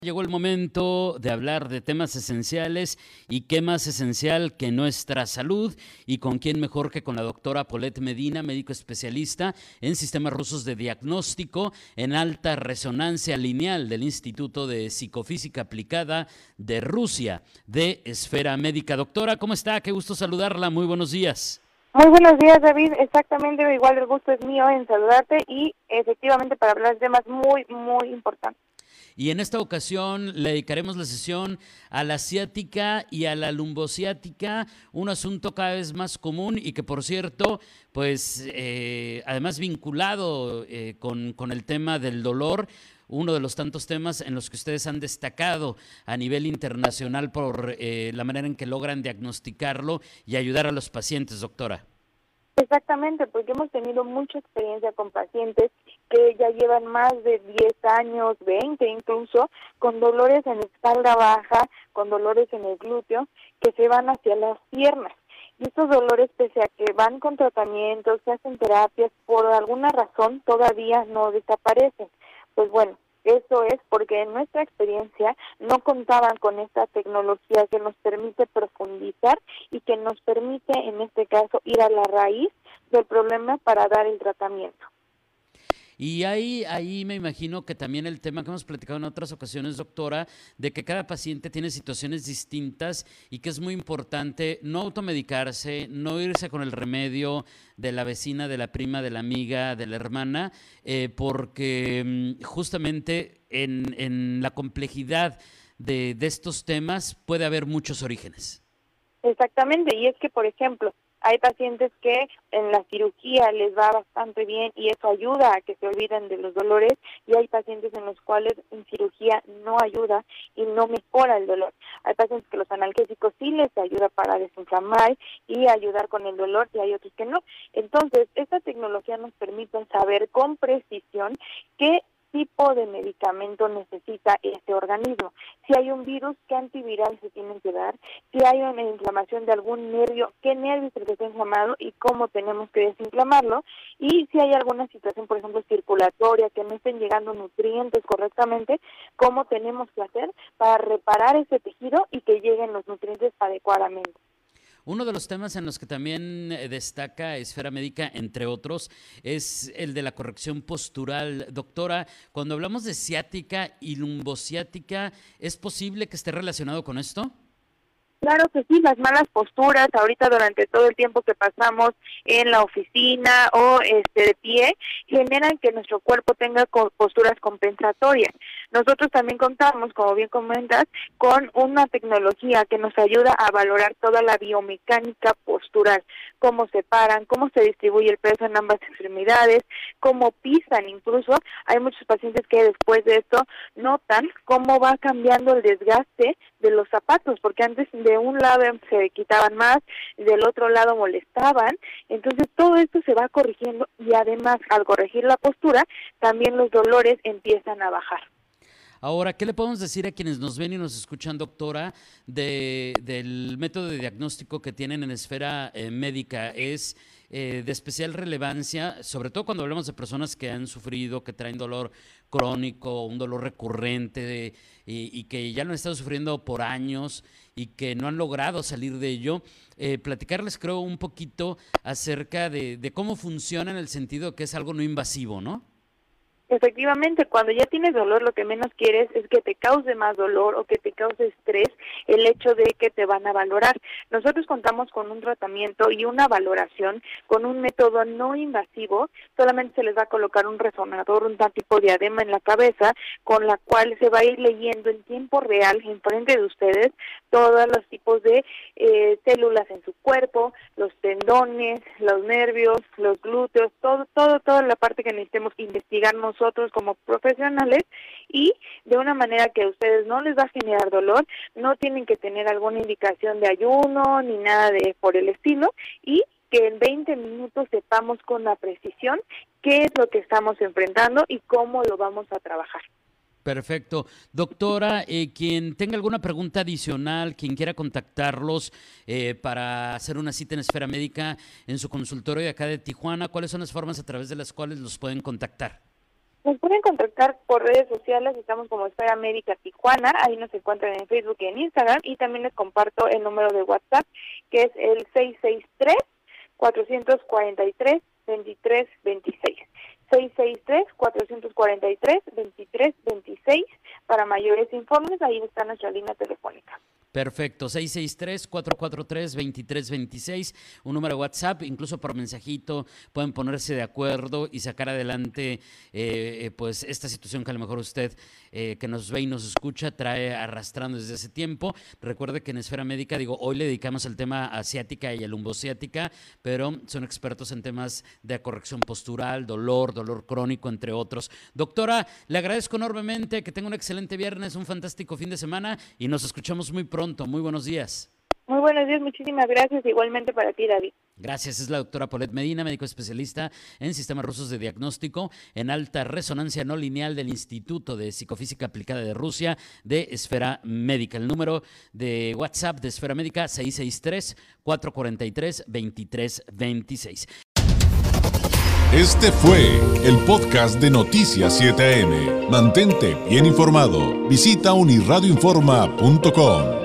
Llegó el momento de hablar de temas esenciales y qué más esencial que nuestra salud y con quién mejor que con la doctora Paulette Medina, médico especialista en sistemas rusos de diagnóstico en alta resonancia lineal del Instituto de Psicofísica Aplicada de Rusia de Esfera Médica. Doctora, ¿cómo está? Qué gusto saludarla. Muy buenos días. Muy buenos días, David. Exactamente, igual el gusto es mío en saludarte y efectivamente para hablar de temas muy, muy importantes. Y en esta ocasión le dedicaremos la sesión a la asiática y a la lumbociática, un asunto cada vez más común y que, por cierto, pues eh, además vinculado eh, con, con el tema del dolor, uno de los tantos temas en los que ustedes han destacado a nivel internacional por eh, la manera en que logran diagnosticarlo y ayudar a los pacientes, doctora. Exactamente, porque hemos tenido mucha experiencia con pacientes que ya llevan más de 10 años, 20 incluso, con dolores en espalda baja, con dolores en el glúteo, que se van hacia las piernas. Y estos dolores, pese a que van con tratamientos, se hacen terapias, por alguna razón todavía no desaparecen. Pues bueno, eso es porque en nuestra experiencia no contaban con esta tecnología que nos permite profundizar y que nos permite, en este caso, ir a la raíz del problema para dar el tratamiento. Y ahí, ahí me imagino que también el tema que hemos platicado en otras ocasiones, doctora, de que cada paciente tiene situaciones distintas y que es muy importante no automedicarse, no irse con el remedio de la vecina, de la prima, de la amiga, de la hermana, eh, porque mm, justamente en, en la complejidad de, de estos temas puede haber muchos orígenes. Exactamente, y es que, por ejemplo, hay pacientes que en la cirugía les va bastante bien y eso ayuda a que se olviden de los dolores y hay pacientes en los cuales en cirugía no ayuda y no mejora el dolor. Hay pacientes que los analgésicos sí les ayuda para desinflamar y ayudar con el dolor y hay otros que no. Entonces, esta tecnología nos permite saber con precisión qué tipo de medicamento necesita este organismo. Si hay un virus, ¿qué antiviral se tiene que dar? Si hay una inflamación de algún nervio, ¿qué nervio que está inflamado y cómo tenemos que desinflamarlo? Y si hay alguna situación, por ejemplo, circulatoria, que no estén llegando nutrientes correctamente, ¿cómo tenemos que hacer para reparar ese tejido y que lleguen los nutrientes adecuadamente? Uno de los temas en los que también eh, destaca Esfera Médica, entre otros, es el de la corrección postural. Doctora, cuando hablamos de ciática y lumbociática, ¿es posible que esté relacionado con esto? Claro que sí, las malas posturas ahorita durante todo el tiempo que pasamos en la oficina o este de pie generan que nuestro cuerpo tenga posturas compensatorias. Nosotros también contamos, como bien comentas, con una tecnología que nos ayuda a valorar toda la biomecánica postural, cómo se paran, cómo se distribuye el peso en ambas extremidades, cómo pisan incluso. Hay muchos pacientes que después de esto notan cómo va cambiando el desgaste de los zapatos, porque antes de un lado se quitaban más, del otro lado molestaban, entonces todo esto se va corrigiendo y además al corregir la postura, también los dolores empiezan a bajar. Ahora, ¿qué le podemos decir a quienes nos ven y nos escuchan, doctora, de, del método de diagnóstico que tienen en esfera eh, médica? Es eh, de especial relevancia, sobre todo cuando hablamos de personas que han sufrido, que traen dolor crónico, un dolor recurrente y, que ya lo han estado sufriendo por años y que no han logrado salir de ello. Eh, platicarles, creo, un poquito acerca de, de cómo funciona en el sentido que es algo no invasivo, ¿no? Efectivamente, cuando ya tienes dolor, lo que menos quieres es que te cause más dolor o que te cause estrés el hecho de que te van a valorar. Nosotros contamos con un tratamiento y una valoración con un método no invasivo, solamente se les va a colocar un resonador, un tipo de adema en la cabeza, con la cual se va a ir leyendo en tiempo real, en frente de ustedes, todos los tipos de eh, células en su cuerpo, los tendones, los nervios, los glúteos, todo, todo, toda la parte que necesitemos investigar nosotros como profesionales y de una manera que a ustedes no les va a generar dolor, no tienen que tener alguna indicación de ayuno ni nada de por el estilo y que en 20 minutos sepamos con la precisión qué es lo que estamos enfrentando y cómo lo vamos a trabajar. Perfecto. Doctora, eh, quien tenga alguna pregunta adicional, quien quiera contactarlos eh, para hacer una cita en Esfera Médica en su consultorio de acá de Tijuana, ¿cuáles son las formas a través de las cuales los pueden contactar? Nos pueden contactar por redes sociales, estamos como Esfera Médica Tijuana, ahí nos encuentran en Facebook y en Instagram, y también les comparto el número de WhatsApp, que es el 663 443 2326. 663-443-2326 para mayores informes. Ahí está nuestra línea telefónica. Perfecto, 663-443-2326, un número de WhatsApp, incluso por mensajito pueden ponerse de acuerdo y sacar adelante eh, eh, pues esta situación que a lo mejor usted eh, que nos ve y nos escucha trae arrastrando desde ese tiempo. Recuerde que en Esfera Médica, digo, hoy le dedicamos al tema asiática y a lumbociática, pero son expertos en temas de corrección postural, dolor, dolor crónico, entre otros. Doctora, le agradezco enormemente, que tenga un excelente viernes, un fantástico fin de semana y nos escuchamos muy pronto pronto. Muy buenos días. Muy buenos días, muchísimas gracias. Igualmente para ti, David. Gracias. Es la doctora Paulette Medina, médico especialista en sistemas rusos de diagnóstico en alta resonancia no lineal del Instituto de Psicofísica Aplicada de Rusia de Esfera Médica. El número de WhatsApp de Esfera Médica 663-443-2326. Este fue el podcast de Noticias 7am. Mantente bien informado. Visita unirradioinforma.com.